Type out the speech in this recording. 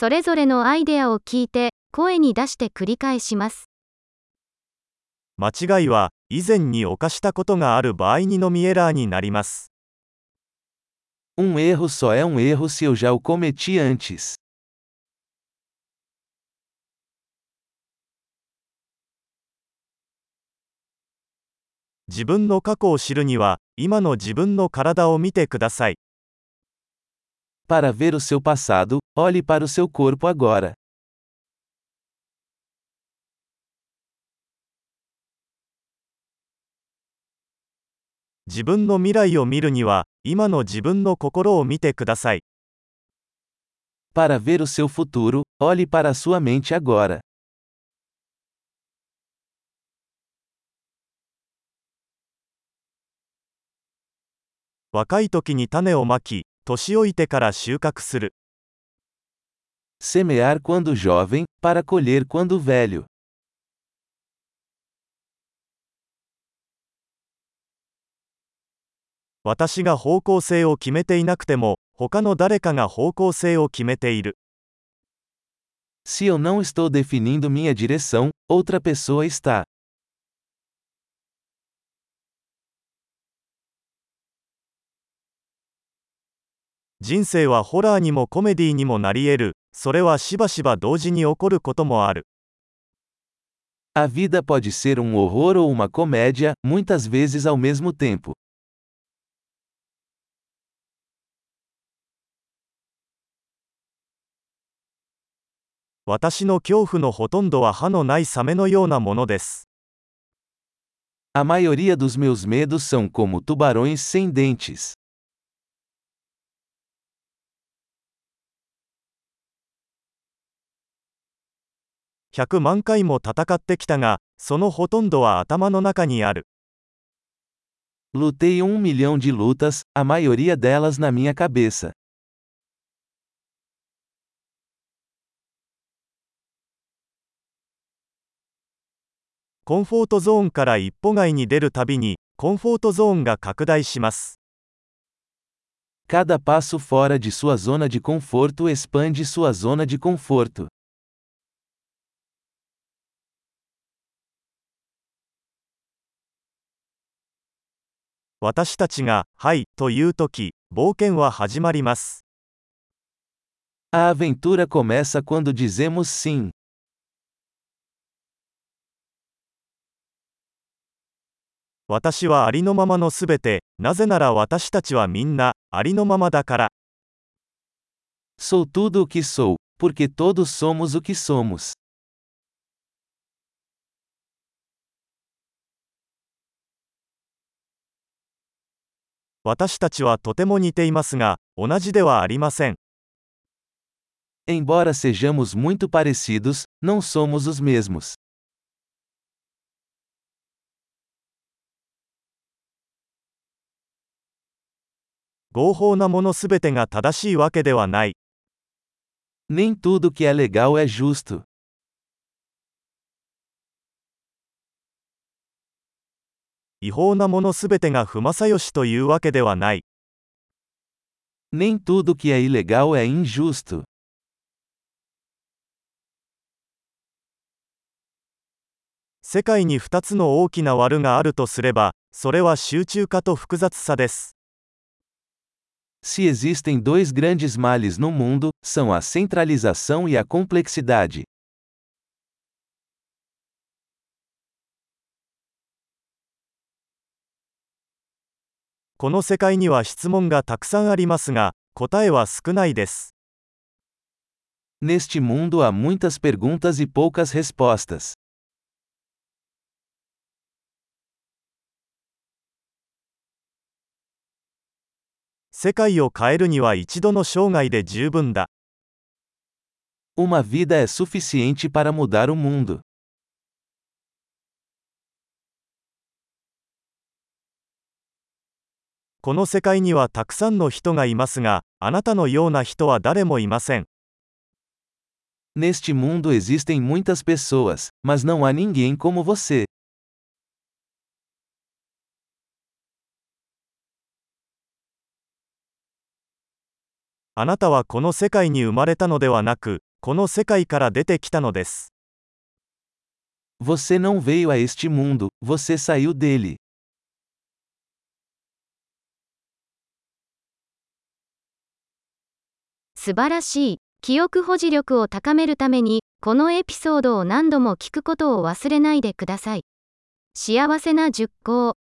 それぞれのアイデアを聞いて、声に出して繰り返します。間違いは以前に犯したことがある場合にのみエラーになります。Um erro só é um erro se eu já o cometi antes. 自分の過去を知るには、今の自分の体を見てください。Para ver o seu passado, olhe para o seu corpo agora. 自分の未来を見るには、今の自分の心を見てください。Para ver o seu futuro, olhe para a sua mente agora. 若い時に種をまき、年老いてから収穫する。 Semear quando jovem, para colher quando velho. 私が方向性を決めていなくても、他の誰かが方向性を決めている。 Se eu não estou definindo minha direção, outra pessoa está. 人生はホラーにもコメディにもなり得る。それはしばしば同時に起こることもある。A vida pode ser um horror ou uma comédia, muitas vezes ao mesmo tempo. 私の恐怖のほとんどは歯のないサメのようなものです。A maioria dos meus medos são como tubarões sem dentes. 100万回も戦ってきたが、そのほとんどは頭の中にある。Lutei um milhão de lutas, a maioria delas na minha cabeça. コンフォートゾーンから一歩外に出るたびに、コンフォートゾーンが拡大します。Cada passo fora de sua zona de conforto expande sua zona de conforto. 私たちが、はい、というとき、冒険は始まります。A aventura começa quando dizemos sim. 私はありのままのすべて、なぜなら私たちはみんな、ありのままだから。Sou tudo o que sou, porque todos somos o que somos. 私たちはとても似ていますが、同じではありません。Embora sejamos muito parecidos, não somos os mesmos. 合法なものすべてが正しいわけではない。Nem tudo que é legal é justo. 違法なものすべてが不正義というわけではない。Nem tudo que é ilegal é injusto. 世界に2つの大きな悪があるとすれば、それは集中化と複雑さです。Se existem dois grandes males no mundo, são a centralização e a complexidade. この世界には質問がたくさんありますが、答えは少ないです。Neste mundo há muitas perguntas e poucas respostas. 世界を変えるには一度の生涯で十分だ。Uma vida é suficiente para mudar o mundo. この世界にはたくさんの人がいますが、あなたのような人は誰もいません。Neste mundo existem muitas pessoas, mas não há ninguém como você. あなたはこの世界に生まれたのではなく、この世界から出てきたのです。Você não veio a este mundo, você saiu dele. 素晴らしい。記憶保持力を高めるために、このエピソードを何度も聞くことを忘れないでください。幸せな熟考。